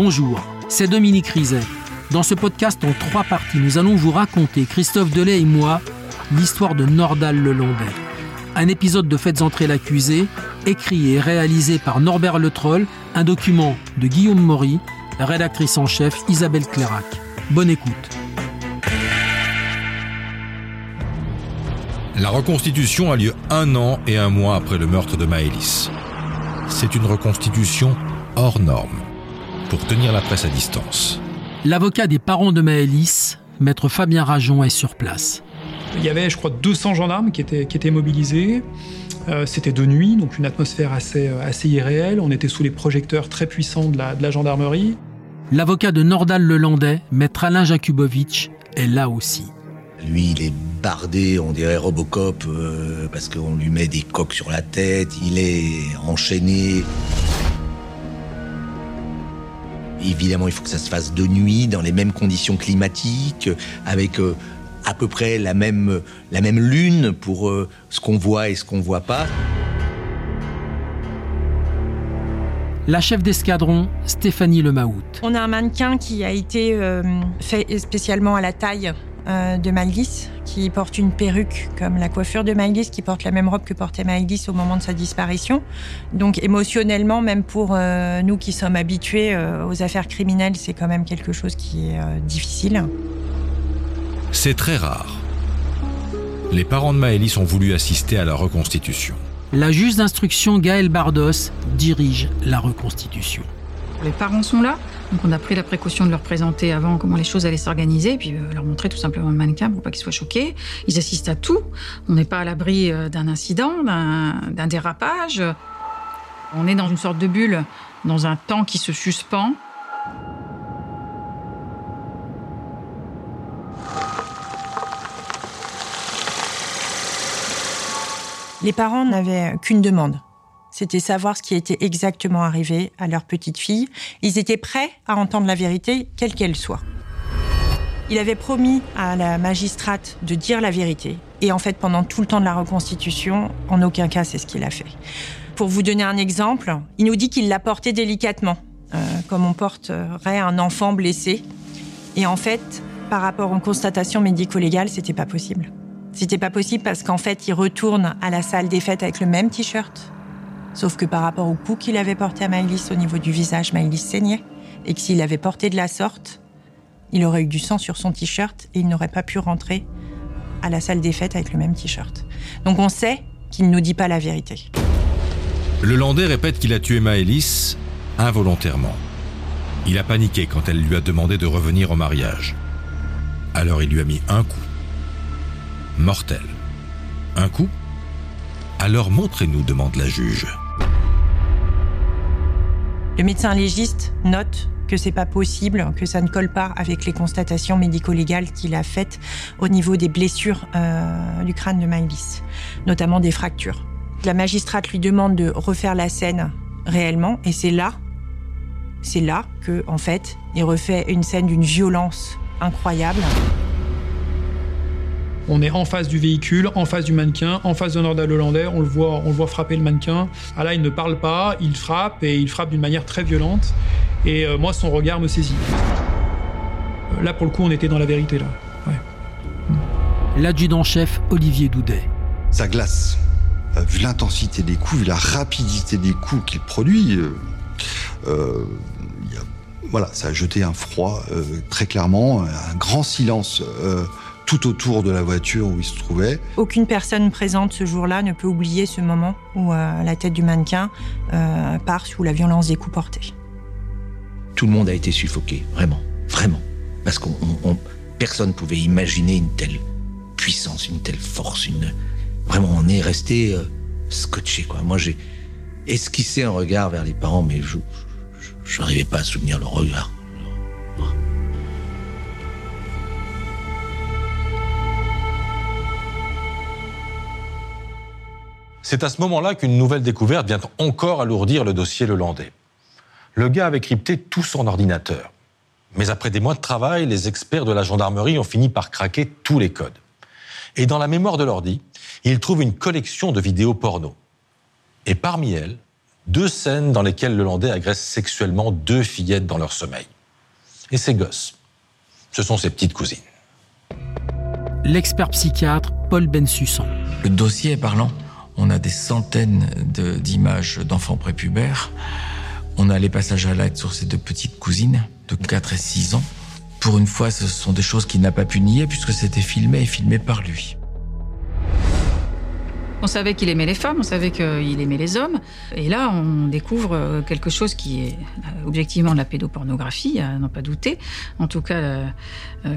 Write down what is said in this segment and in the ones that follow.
Bonjour, c'est Dominique Rizet. Dans ce podcast en trois parties, nous allons vous raconter, Christophe Delay et moi, l'histoire de Nordal le Landais. Un épisode de Faites entrer l'accusé, écrit et réalisé par Norbert Le Troll, un document de Guillaume Maury, rédactrice en chef Isabelle Clairac. Bonne écoute. La reconstitution a lieu un an et un mois après le meurtre de Maëlys. C'est une reconstitution hors norme, pour tenir la presse à distance. L'avocat des parents de Maëlys, maître Fabien Rajon, est sur place. Il y avait, je crois, 200 gendarmes qui étaient, qui étaient mobilisés. Euh, c'était de nuit, donc une atmosphère assez, euh, assez irréelle. On était sous les projecteurs très puissants de la, de la gendarmerie. L'avocat de Nordal le Landais, maître Alain Jakubowicz, est là aussi. Lui, il est bardé, on dirait Robocop, euh, parce qu'on lui met des coques sur la tête, il est enchaîné. Évidemment, il faut que ça se fasse de nuit, dans les mêmes conditions climatiques, avec euh, à peu près la même, la même lune pour euh, ce qu'on voit et ce qu'on voit pas. La chef d'escadron, Stéphanie Lemahout. On a un mannequin qui a été euh, fait spécialement à la taille euh, de Maëlys, qui porte une perruque comme la coiffure de Maëlys, qui porte la même robe que portait Maëlys au moment de sa disparition. Donc émotionnellement, même pour euh, nous qui sommes habitués euh, aux affaires criminelles, c'est quand même quelque chose qui est euh, difficile. C'est très rare. Les parents de Maëlys ont voulu assister à la reconstitution. La juge d'instruction Gaëlle Bardos dirige la reconstitution. Les parents sont là, donc on a pris la précaution de leur présenter avant comment les choses allaient s'organiser, puis euh, leur montrer tout simplement le mannequin pour pas qu'ils soient choqués. Ils assistent à tout. On n'est pas à l'abri euh, d'un incident, d'un dérapage. On est dans une sorte de bulle, dans un temps qui se suspend. Les parents n'avaient qu'une demande. C'était savoir ce qui était exactement arrivé à leur petite fille. Ils étaient prêts à entendre la vérité, quelle qu'elle soit. Il avait promis à la magistrate de dire la vérité. Et en fait, pendant tout le temps de la reconstitution, en aucun cas, c'est ce qu'il a fait. Pour vous donner un exemple, il nous dit qu'il l'a porté délicatement, euh, comme on porterait un enfant blessé. Et en fait, par rapport aux constatations médico-légales, c'était pas possible. C'était pas possible parce qu'en fait, il retourne à la salle des fêtes avec le même t-shirt. Sauf que par rapport au coup qu'il avait porté à Maëlys au niveau du visage, Maëlys saignait. Et que s'il avait porté de la sorte, il aurait eu du sang sur son t-shirt et il n'aurait pas pu rentrer à la salle des fêtes avec le même t-shirt. Donc on sait qu'il ne nous dit pas la vérité. Le Landais répète qu'il a tué Maëlys involontairement. Il a paniqué quand elle lui a demandé de revenir au mariage. Alors il lui a mis un coup. Mortel. Un coup Alors montrez-nous, demande la juge. Le médecin légiste note que c'est pas possible, que ça ne colle pas avec les constatations médico-légales qu'il a faites au niveau des blessures euh, du crâne de Maëlys, notamment des fractures. La magistrate lui demande de refaire la scène réellement, et c'est là, c'est là que, en fait, il refait une scène d'une violence incroyable. On est en face du véhicule, en face du mannequin, en face de Nordal Hollandais. On le voit, on le voit frapper le mannequin. Ah là, il ne parle pas, il frappe et il frappe d'une manière très violente. Et euh, moi, son regard me saisit. Euh, Là, pour le coup, on était dans la vérité là. Ouais. L'adjudant-chef Olivier Doudet. Ça glace. Vu l'intensité des coups, vu la rapidité des coups qu'il produit, euh, euh, il y a- voilà, ça a jeté un froid euh, très clairement, un grand silence euh, tout autour de la voiture où il se trouvait. Aucune personne présente ce jour-là ne peut oublier ce moment où euh, la tête du mannequin euh, part sous la violence des coups portés. Tout le monde a été suffoqué, vraiment, vraiment. Parce qu'on on- on- personne pouvait imaginer une telle puissance, une telle force, une vraiment on est resté euh, scotché quoi. Moi j'ai esquissé un regard vers les parents, mais je je n'arrivais pas à souvenir leur regard. C'est à ce moment-là qu'une nouvelle découverte vient encore alourdir le dossier Le Landais. Le gars avait crypté tout son ordinateur. Mais après des mois de travail, les experts de la gendarmerie ont fini par craquer tous les codes. Et dans la mémoire de l'ordi, ils trouvent une collection de vidéos porno. Et parmi elles, deux scènes dans lesquelles le Landais agresse sexuellement deux fillettes dans leur sommeil. Et ces gosses, ce sont ses petites cousines. L'expert psychiatre Paul Bensussan. Le dossier est parlant. On a des centaines d'images d'enfants prépubères. On a les passages à l'acte sur ces deux petites cousines de 4 et 6 ans. Pour une fois, ce sont des choses qu'il n'a pas pu nier puisque c'était filmé et filmé par lui. On savait qu'il aimait les femmes, on savait qu'il aimait les hommes. Et là, on découvre euh, quelque chose qui est euh, objectivement de la pédopornographie, à n'en pas douter. En tout cas, euh,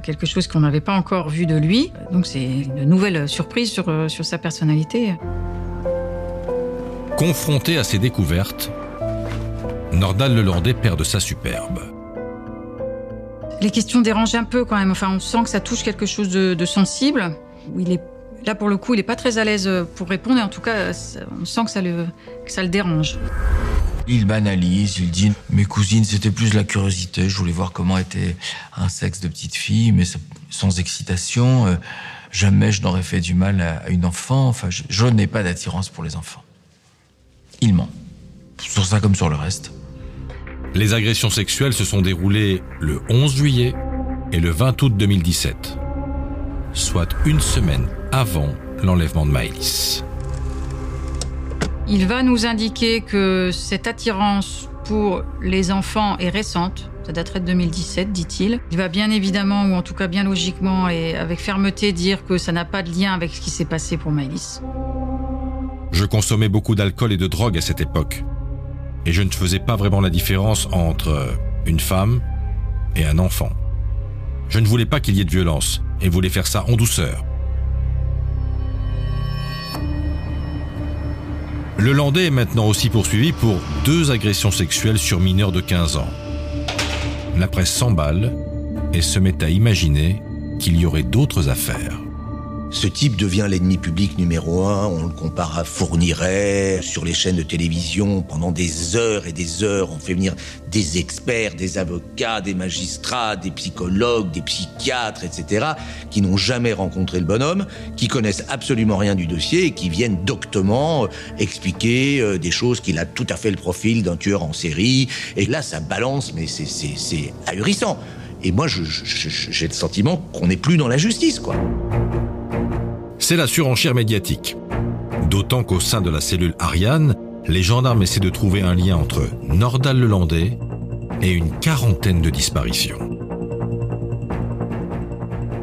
quelque chose qu'on n'avait pas encore vu de lui. Donc c'est une nouvelle surprise sur, sur sa personnalité. Confronté à ces découvertes, Nordal Lelandais perd de sa superbe. Les questions dérangent un peu quand même. Enfin, on sent que ça touche quelque chose de, de sensible. Il est Là, pour le coup, il n'est pas très à l'aise pour répondre, et en tout cas, on sent que ça le, ça le dérange. Il banalise, il dit Mes cousines, c'était plus la curiosité, je voulais voir comment était un sexe de petite fille, mais sans excitation. Euh, jamais je n'aurais fait du mal à une enfant. Enfin, je, n'ai pas d'attirance pour les enfants. Il ment. Sur ça comme sur le reste. Les agressions sexuelles se sont déroulées le 11 juillet et le 20 août 2017, soit une semaine avant l'enlèvement de Maëlys. Il va nous indiquer que cette attirance pour les enfants est récente. Ça daterait de 2017, dit-il. Il va bien évidemment, ou en tout cas bien logiquement et avec fermeté, dire que ça n'a pas de lien avec ce qui s'est passé pour Maëlys. Je consommais beaucoup d'alcool et de drogue à cette époque. Et je ne faisais pas vraiment la différence entre une femme et un enfant. Je ne voulais pas qu'il y ait de violence et voulais faire ça en douceur. Le Landais est maintenant aussi poursuivi pour deux agressions sexuelles sur mineurs de 15 ans. La presse s'emballe et se met à imaginer qu'il y aurait d'autres affaires. Ce type devient l'ennemi public numéro un. On le compare à Fourniret sur les chaînes de télévision pendant des heures et des heures. On fait venir des experts, des avocats, des magistrats, des psychologues, des psychiatres, etc., qui n'ont jamais rencontré le bonhomme, qui connaissent absolument rien du dossier et qui viennent doctement euh, expliquer euh, des choses qu'il a tout à fait le profil d'un tueur en série. Et là, ça balance, mais c'est ahurissant. Et moi, j'ai le sentiment qu'on n'est plus dans la justice, quoi c'est la surenchère médiatique. D'autant qu'au sein de la cellule Ariane, les gendarmes essaient de trouver un lien entre Nordal Lelandais et une quarantaine de disparitions.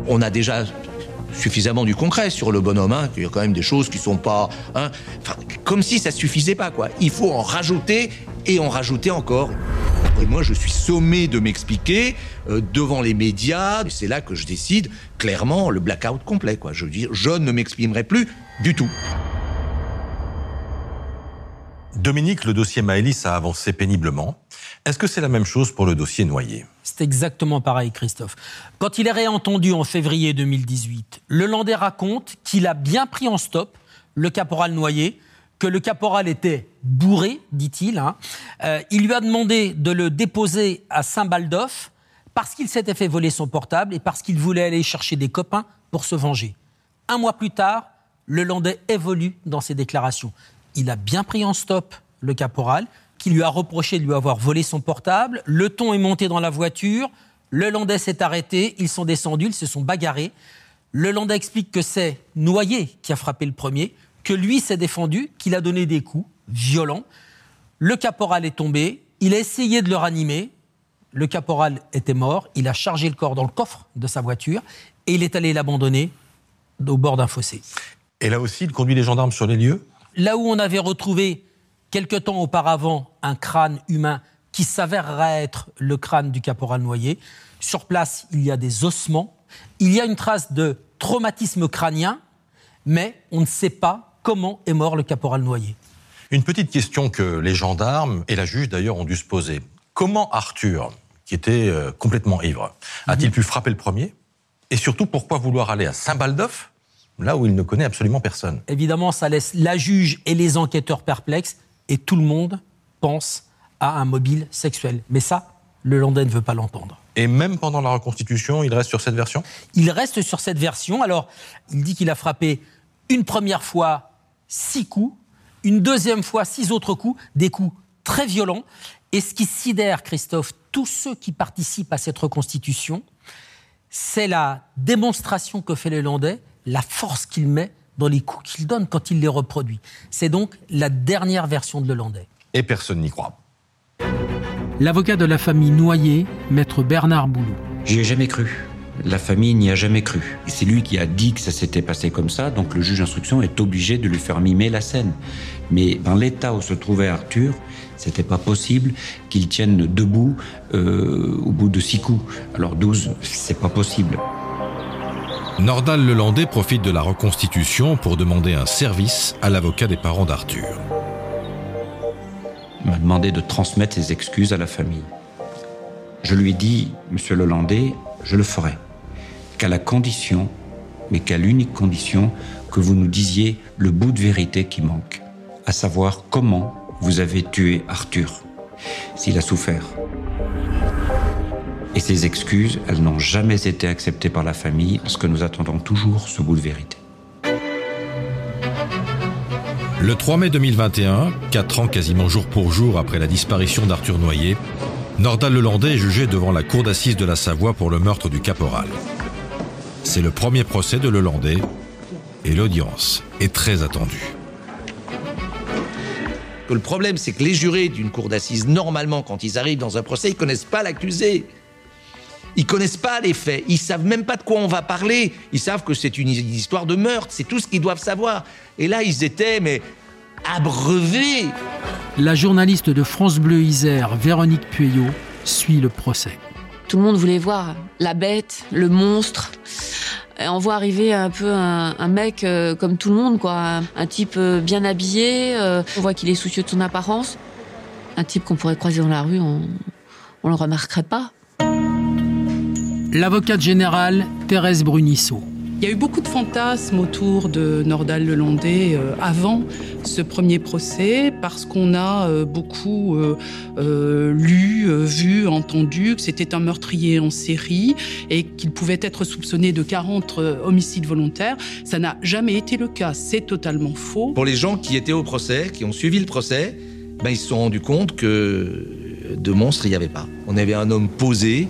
On a déjà suffisamment du concret sur le bonhomme. Hein, Il y a quand même des choses qui sont pas... Hein, comme si ça suffisait pas, quoi. Il faut en rajouter et en rajouter encore. Et moi, je suis sommé de m'expliquer euh, devant les médias. C'est là que je décide clairement le blackout complet. Quoi. Je veux dire, je ne m'exprimerai plus du tout. Dominique, le dossier Maëlys a avancé péniblement. Est-ce que c'est la même chose pour le dossier Noyer C'est exactement pareil, Christophe. Quand il est réentendu en février 2018, le Landais raconte qu'il a bien pris en stop le caporal Noyer que le caporal était bourré, dit-il. Hein. Euh, il lui a demandé de le déposer à Saint-Baldoff parce qu'il s'était fait voler son portable et parce qu'il voulait aller chercher des copains pour se venger. Un mois plus tard, le Landais évolue dans ses déclarations. Il a bien pris en stop le caporal, qui lui a reproché de lui avoir volé son portable. Le ton est monté dans la voiture. Le Landais s'est arrêté. Ils sont descendus, ils se sont bagarrés. Le Landais explique que c'est Noyer qui a frappé le premier que lui s'est défendu, qu'il a donné des coups violents. Le caporal est tombé, il a essayé de le ranimer, le caporal était mort, il a chargé le corps dans le coffre de sa voiture et il est allé l'abandonner au bord d'un fossé. Et là aussi, il conduit les gendarmes sur les lieux? Là où on avait retrouvé quelque temps auparavant un crâne humain qui s'avérerait être le crâne du caporal noyé, sur place, il y a des ossements, il y a une trace de traumatisme crânien, mais on ne sait pas comment est mort le caporal Noyer? Une petite question que les gendarmes et la juge d'ailleurs ont dû se poser. Comment Arthur, qui était euh, complètement ivre, a-t-il mhm. pu frapper le premier? Et surtout, pourquoi vouloir aller à Saint-Baldoff, là où il ne connaît absolument personne? Évidemment, ça laisse la juge et les enquêteurs perplexes, et tout le monde pense à un mobile sexuel. Mais ça, le Landais ne veut pas l'entendre. Et même pendant la reconstitution, il reste sur cette version? Il reste sur cette version. Alors, il dit qu'il a frappé une première fois six coups, une deuxième fois six autres coups, des coups très violent. Et ce qui sidère, Christophe, tous ceux qui participent à cette reconstitution, c'est la démonstration que fait Landais, la force qu'il met dans les coups qu'il donne quand il les reproduit. C'est donc la dernière version de Lelandais. Et personne n'y croit. L'avocat de la famille noyée, maître Bernard Boulou. J'y ai jamais cru. La famille n'y a jamais cru. C'est lui qui a dit que ça s'était passé comme ça, donc le juge d'instruction est obligé de lui faire mimer la scène. Mais dans l'état où se trouvait Arthur, c'était pas possible qu'il tienne debout euh, au bout de six coups. Alors 12, c'est pas possible. Nordal Lelandais profite de la reconstitution pour demander un service à l'avocat des parents d'Arthur. Il m'a demandé de transmettre ses excuses à la famille. Je lui ai dit, Monsieur Lelandais, je le ferai qu'à la condition, mais qu'à l'unique condition, que vous nous disiez le bout de vérité qui manque, à savoir comment vous avez tué Arthur, s'il a souffert. Et ces excuses, elles n'ont jamais été acceptées par la famille parce que nous attendons toujours ce bout de vérité. Le 3 mai 2021, quatre ans quasiment jour pour jour après la disparition d'Arthur Noyer, Nordal Lelandais est jugé devant la cour d'assises de la Savoie pour le meurtre du caporal. C'est le premier procès de Lelandais et l'audience est très attendue. Le problème, c'est que les jurés d'une cour d'assises, normalement, quand ils arrivent dans un procès, ils connaissent pas l'accusé. Ils connaissent pas les faits. Ils savent même pas de quoi on va parler. Ils savent que c'est une histoire de meurtre. C'est tout ce qu'ils doivent savoir. Et là, ils étaient, mais abreuvés. La journaliste de France Bleu Isère, Véronique Pueyo, suit le procès. Tout le monde voulait voir la bête, le monstre. on voit arriver un peu un, mec euh, comme tout le monde, quoi. Un, type euh, bien habillé. Euh, on voit qu'il est soucieux de son apparence. Un type qu'on pourrait croiser dans la rue, on ne le remarquerait pas. L'avocate générale Thérèse Brunissot. Il y a eu beaucoup de fantasmes autour de Nordal Lelandais euh, avant ce premier procès parce qu'on a euh, beaucoup euh, lu, vu, entendu que c'était un meurtrier en série et qu'il pouvait être soupçonné de 40 homicides volontaires. Ça n'a jamais été le cas, c'est totalement faux. Pour les gens qui étaient au procès, qui ont suivi le procès, ben, ils se sont rendus compte que de monstres, il n'y avait pas. On avait un homme posé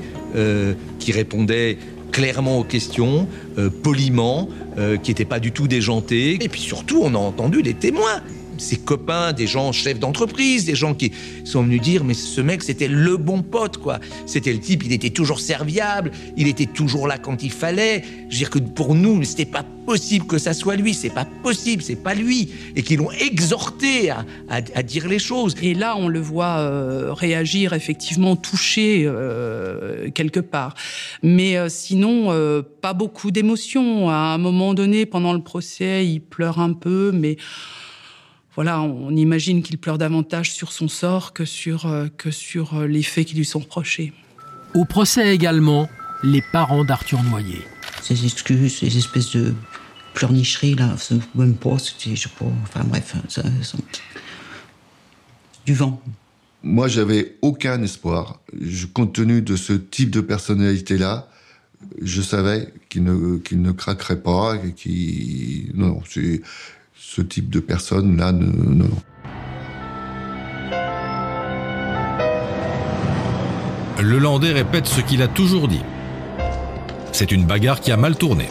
qui répondait clairement aux questions, euh, poliment, euh, qui n'était pas du tout déjanté. Et puis surtout, on a entendu les témoins ses copains, des gens chefs d'entreprise, des gens qui sont venus dire mais ce mec c'était le bon pote quoi. C'était le type, il était toujours serviable, il était toujours là quand il fallait. Je veux dire que pour nous, c'était pas possible que ça soit lui, c'est pas possible, c'est pas lui, et qu'ils l'ont exhorté à, dire les choses. Et là, on le voit euh, réagir effectivement touché euh, quelque part, mais euh, sinon pas beaucoup d'émotions. À un moment donné, pendant le procès, il pleure un peu, mais voilà, on imagine qu'il pleure davantage sur son sort que sur, euh, que sur euh, les faits qui lui sont reprochés. Au procès également, les parents d'Arthur Noyer. Ces excuses, ces espèces de pleurnicheries, là, même pas, c'était, je sais pas, enfin bref, ça, du vent. Moi, j'avais aucun espoir. compte tenu de ce type de personnalité-là, je savais qu'il ne, qu'il ne craquerait pas, et qu'il, non, c'est, ce type de personne-là, non. Le Landais répète ce qu'il a toujours dit. C'est une bagarre qui a mal tourné.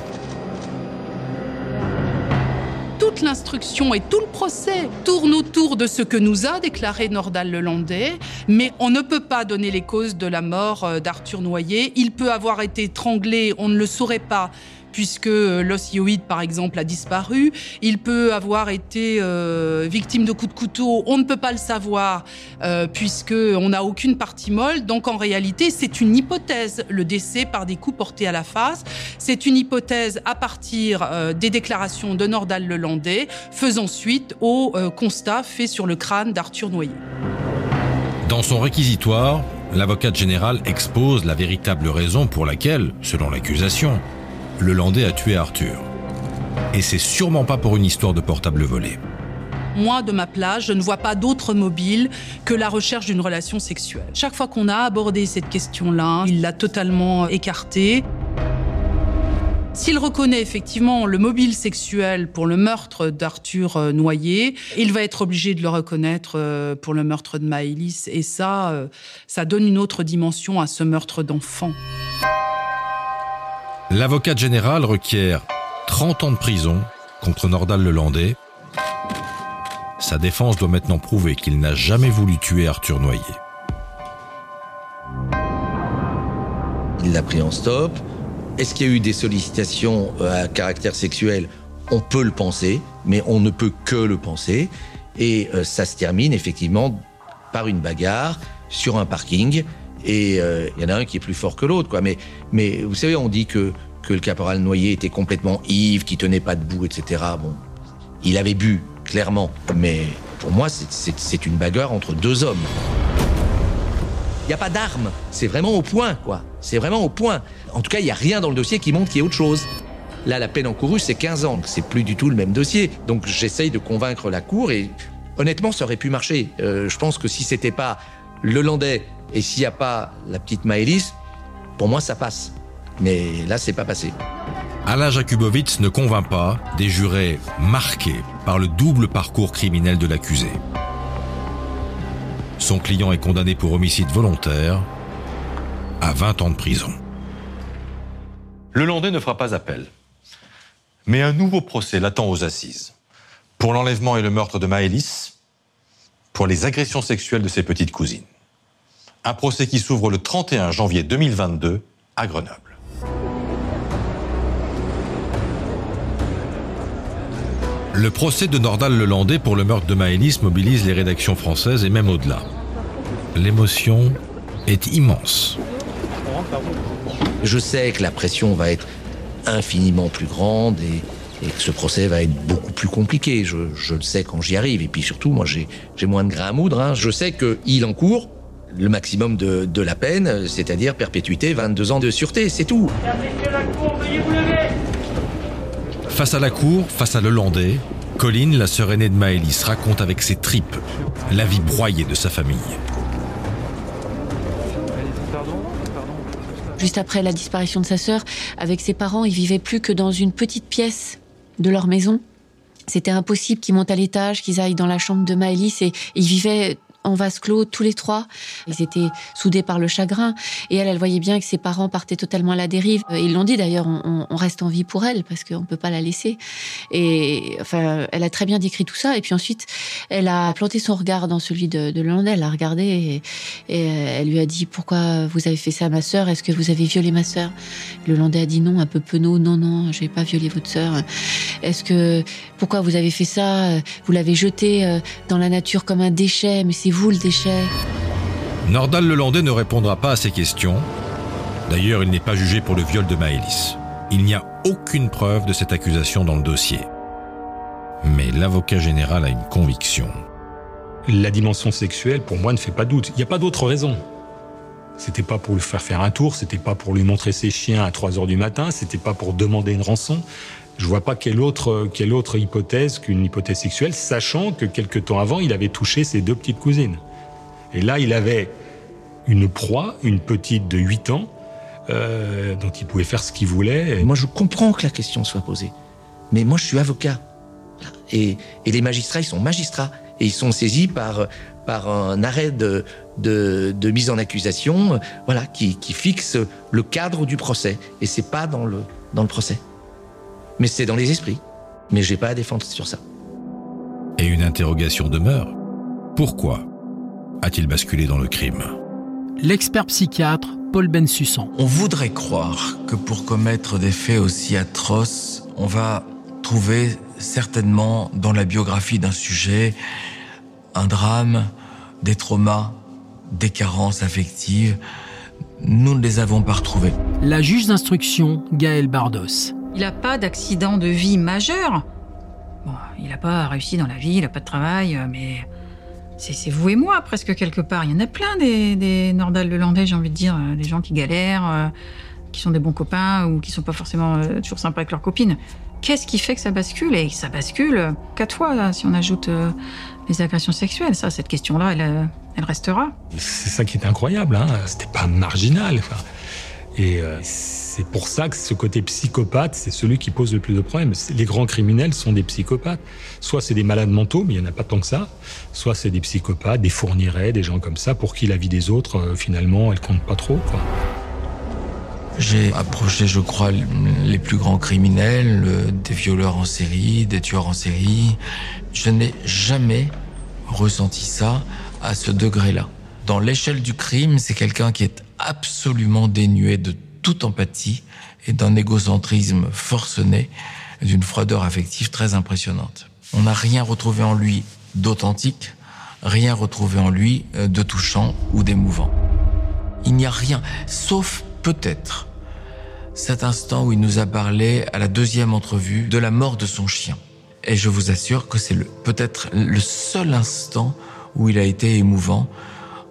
Toute l'instruction et tout le procès tournent autour de ce que nous a déclaré Nordal Lelandais, mais on ne peut pas donner les causes de la mort euh, d'Arthur Noyer. Il peut avoir été étranglé, on ne le saurait pas puisque l'os par exemple, a disparu. Il peut avoir été euh, victime de coups de couteau. On ne peut pas le savoir, euh, puisqu'on n'a aucune partie molle. Donc, en réalité, c'est une hypothèse, le décès par des coups portés à la face. C'est une hypothèse à partir euh, des déclarations de Nordal Lelandais, faisant suite au euh, constat fait sur le crâne d'Arthur Noyer. Dans son réquisitoire, l'avocate générale expose la véritable raison pour laquelle, selon l'accusation, le Landais a tué Arthur. Et c'est sûrement pas pour une histoire de portable volé. Moi, de ma place, je ne vois pas d'autre mobile que la recherche d'une relation sexuelle. Chaque fois qu'on a abordé cette question-là, il l'a totalement écartée. S'il reconnaît effectivement le mobile sexuel pour le meurtre d'Arthur euh, Noyer, il va être obligé de le reconnaître euh, pour le meurtre de Maëlys. Et ça, euh, ça donne une autre dimension à ce meurtre d'enfant. L'avocat général requiert 30 ans de prison contre Nordal Lelandais. Sa défense doit maintenant prouver qu'il n'a jamais voulu tuer Arthur Noyer. Il l'a pris en stop. Est-ce qu'il y a eu des sollicitations euh, à caractère sexuel? On peut le penser, mais on ne peut que le penser. Et euh, ça se termine effectivement par une bagarre sur un parking. Et euh, il y en a un qui est plus fort que l'autre. Mais, vous savez, on dit que, le caporal Noyer était complètement ivre, qu'il tenait pas debout, etc. Bon, il avait bu, clairement. Mais pour moi, c'est une bagarre entre deux hommes. Il n'y a pas d'armes. C'est vraiment au point, quoi. C'est vraiment au point. En tout cas, il n'y a rien dans le dossier qui montre qu'il y ait autre chose. Là, la peine encourue, c'est 15 ans. C'est plus du tout le même dossier. Donc, j'essaye de convaincre la Cour et honnêtement, ça aurait pu marcher. Euh, je pense que si c'était pas le Landais et s'il n'y a pas la petite Maëlys, pour moi, ça passe. Mais là, c'est pas passé. Alain Jakubowicz ne convainc pas des jurés marqués par le double parcours criminel de l'accusé. Son client est condamné pour homicide volontaire à 20 ans de prison. Le Landais ne fera pas appel. Mais un nouveau procès l'attend aux assises. Pour l'enlèvement et le meurtre de Maëlys, pour les agressions sexuelles de ses petites cousines. Un procès qui s'ouvre le 31 janvier 2022 à Grenoble. Le procès de Nordal Lelandais pour le meurtre de Maëlys mobilise les rédactions françaises et même au-delà. L'émotion est immense. Je sais que la pression va être infiniment plus grande et, que ce procès va être beaucoup plus compliqué. Je, le sais quand j'y arrive. Et puis surtout, moi, j'ai moins de grains à moudre. Hein. Je sais qu'il encourt le maximum de, de la peine, c'est-à-dire perpétuité, 22 ans de sûreté, c'est tout. Face à la cour, face à Lelandais, Colline, la sœur aînée de Maëlys, raconte avec ses tripes la vie broyée de sa famille. Juste après la disparition de sa sœur, avec ses parents, ils vivaient plus que dans une petite pièce de leur maison. C'était impossible qu'ils montent à l'étage, qu'ils aillent dans la chambre de Maëlys et ils vivaient en vase clos tous les trois. Ils étaient soudés par le chagrin et elle, elle voyait bien que ses parents partaient totalement à la dérive. Ils l'ont dit d'ailleurs, on, reste en vie pour elle parce qu'on peut pas la laisser. Et enfin, elle a très bien décrit tout ça. Et puis ensuite, elle a planté son regard dans celui de, de Lelandais. Elle a regardé et, elle lui a dit pourquoi vous avez fait ça à ma sœur? Est-ce que vous avez violé ma sœur? Le Landais a dit non, un peu penaud. Non, non, j'ai pas violé votre sœur. Est-ce que pourquoi vous avez fait ça? Vous l'avez jeté euh, dans la nature comme un déchet, mais c'est vous le déchet Nordal Lelandais ne répondra pas à ces questions. D'ailleurs, il n'est pas jugé pour le viol de Maëlys. Il n'y a aucune preuve de cette accusation dans le dossier. Mais l'avocat général a une conviction. La dimension sexuelle, pour moi, ne fait pas doute. Il n'y a pas d'autre raison. C'était pas pour lui faire faire un tour, c'était pas pour lui montrer ses chiens à 3 heures du matin, c'était pas pour demander une rançon. Je vois pas quelle autre, quelle autre hypothèse qu'une hypothèse sexuelle, sachant que quelque temps avant, il avait touché ses deux petites cousines. Et là, il avait une proie, une petite de 8 ans, euh, dont il pouvait faire ce qu'il voulait. Moi, je comprends que la question soit posée. Mais moi, je suis avocat. Et, les magistrats, ils sont magistrats. Et ils sont saisis par, par un arrêt de, de, mise en accusation voilà, qui, qui, fixe le cadre du procès. Et c'est pas dans le, dans le procès mais c'est dans les esprits. Mais j'ai pas à défendre sur ça. Et une interrogation demeure. Pourquoi a-t-il basculé dans le crime? L'expert psychiatre Paul Bensussan. On voudrait croire que pour commettre des faits aussi atroces, on va trouver certainement dans la biographie d'un sujet un drame, des traumas, des carences affectives. Nous ne les avons pas retrouvés. La juge d'instruction, Gaël Bardos. Il n'a pas d'accident de vie majeur. Bon, il n'a pas réussi dans la vie, il n'a pas de travail, euh, mais c'est vous et moi presque quelque part. Il y en a plein des, des Nordal Lelandais, j'ai envie de dire, euh, des gens qui galèrent, euh, qui sont des bons copains ou qui sont pas forcément toujours sympas avec leurs copines. Qu'est-ce qui fait que ça bascule? Et ça bascule quatre fois si on ajoute les agressions sexuelles. Ça, cette question-là, elle, elle, restera. C'est ça qui est incroyable. Hein. C'était pas marginal. Et C'est pour ça que ce côté psychopathe, c'est celui qui pose le plus de problèmes. Les grands criminels sont des psychopathes. Soit c'est des malades mentaux, mais il n'y en a pas tant que ça. Soit c'est des psychopathes, des fournirets, des gens comme ça, pour qui la vie des autres, euh, finalement, elle compte pas trop. J'ai approché, je crois, les plus grands criminels, des violeurs en série, des tueurs en série. Je n'ai jamais ressenti ça à ce degré-là. Dans l'échelle du crime, c'est quelqu'un qui est absolument dénué de toute empathie et d'un égocentrisme forcené, d'une froideur affective très impressionnante. On n'a rien retrouvé en lui d'authentique, rien retrouvé en lui euh, de touchant ou d'émouvant. Il n'y a rien, sauf peut-être cet instant où il nous a parlé à la deuxième entrevue de la mort de son chien. Et je vous assure que c'est peut-être le seul instant où il a été émouvant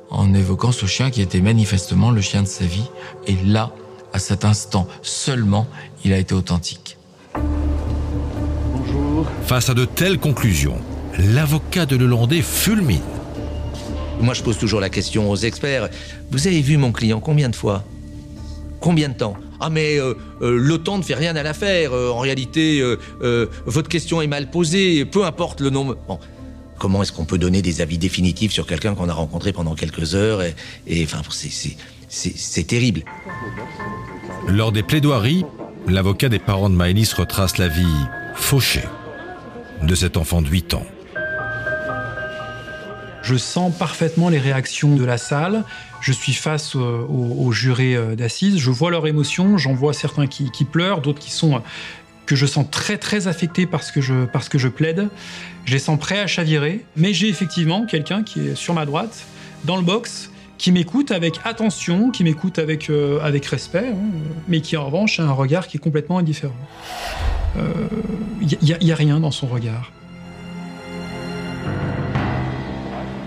en évoquant ce chien qui était manifestement le chien de sa vie. Et là, à cet instant seulement, il a été authentique. Bonjour. Face à de telles conclusions, l'avocat de Lelandais fulmine. Moi, je pose toujours la question aux experts. Vous avez vu mon client combien de fois? Combien de temps ah mais euh, euh, temps ne fait rien à l'affaire. Euh, en réalité, votre question est mal posée. Peu importe le nombre. Comment est-ce qu'on peut donner des avis définitifs sur quelqu'un qu'on a rencontré pendant quelques heures et, enfin, c'est terrible. Lors des plaidoiries, l'avocat des parents de Maëlys retrace la vie fauchée de cet enfant de 8 ans. Je sens parfaitement les réactions de la salle. Je suis face aux, jurés euh, d'assises. Je vois leurs émotions. J'en vois certains qui, pleurent, d'autres qui sont que je sens très très affecté parce que je, parce que je plaide. Je les sens prêts à chavirer. Mais j'ai effectivement quelqu'un qui est sur ma droite, dans le box, qui m'écoute avec attention, qui m'écoute avec, euh, avec respect, hein, mais qui en revanche a un regard qui est complètement indifférent. Il euh, n'y a rien dans son regard.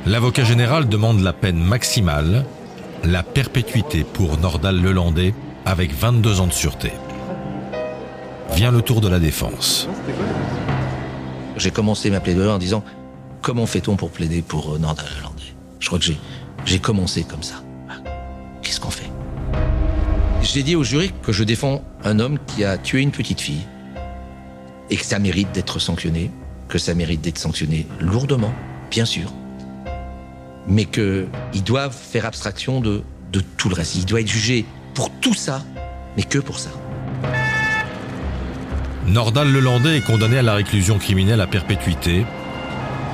L'avocat général demande la peine maximale, la perpétuité pour Nordal Lelandais avec 22 ans de sûreté vient le tour de la défense. J'ai commencé ma plaidoirie en disant comment fait-on pour plaider pour euh, Nordal Hollandais Je crois que j'ai commencé comme ça. Qu'est-ce qu'on fait? J'ai dit au jury que je défends un homme qui a tué une petite fille et que ça mérite d'être sanctionné, que ça mérite d'être sanctionné lourdement, bien sûr, mais qu'ils doivent faire abstraction de, tout le reste. Il doit être jugé pour tout ça, mais que pour ça. Nordal Lelandais est condamné à la réclusion criminelle à perpétuité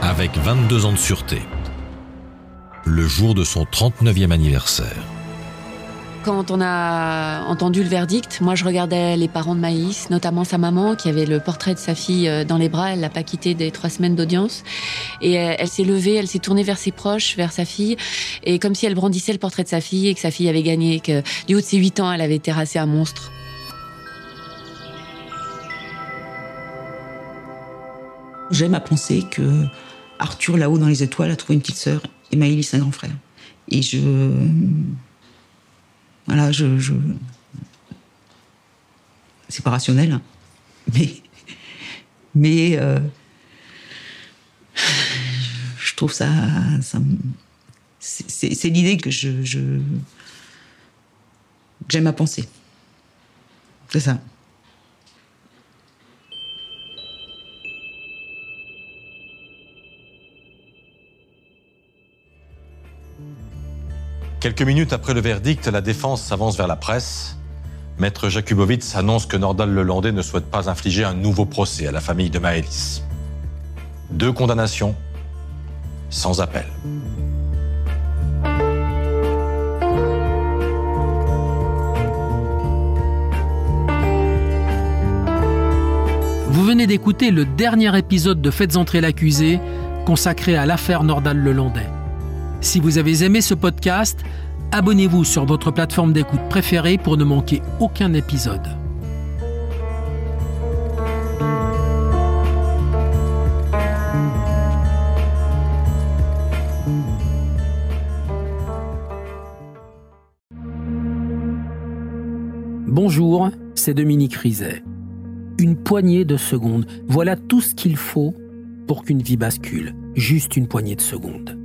avec 22 ans de sûreté. Le jour de son 39e anniversaire. Quand on a entendu le verdict, moi je regardais les parents de Maïs, notamment sa maman qui avait le portrait de sa fille euh, dans les bras. Elle l'a pas quitté des trois semaines d'audience. Et euh, elle s'est levée, elle s'est tournée vers ses proches, vers sa fille, et comme si elle brandissait le portrait de sa fille et que sa fille avait gagné, que du haut de ses huit ans, elle avait terrassé un monstre. J'aime à penser que Arthur, là-haut dans les étoiles, a trouvé une petite sœur et Maëlys un grand frère. Et je. Voilà, je. je... C'est pas rationnel, hein. mais. Mais. Euh, je trouve ça. c'est l'idée que je... J'aime à penser. C'est ça. Quelques minutes après le verdict, la défense s'avance vers la presse. Maître Jakubowicz annonce que Nordal Lelandais ne souhaite pas infliger un nouveau procès à la famille de Maëlys. Deux condamnations sans appel. Vous venez d'écouter le dernier épisode de Faites entrer l'accusé consacré à l'affaire Nordal Lelandais. Si vous avez aimé ce podcast, abonnez-vous sur votre plateforme d'écoute préférée pour ne manquer aucun épisode. Bonjour, c'est Dominique Rizet. Une poignée de secondes, voilà tout ce qu'il faut pour qu'une vie bascule. Juste une poignée de secondes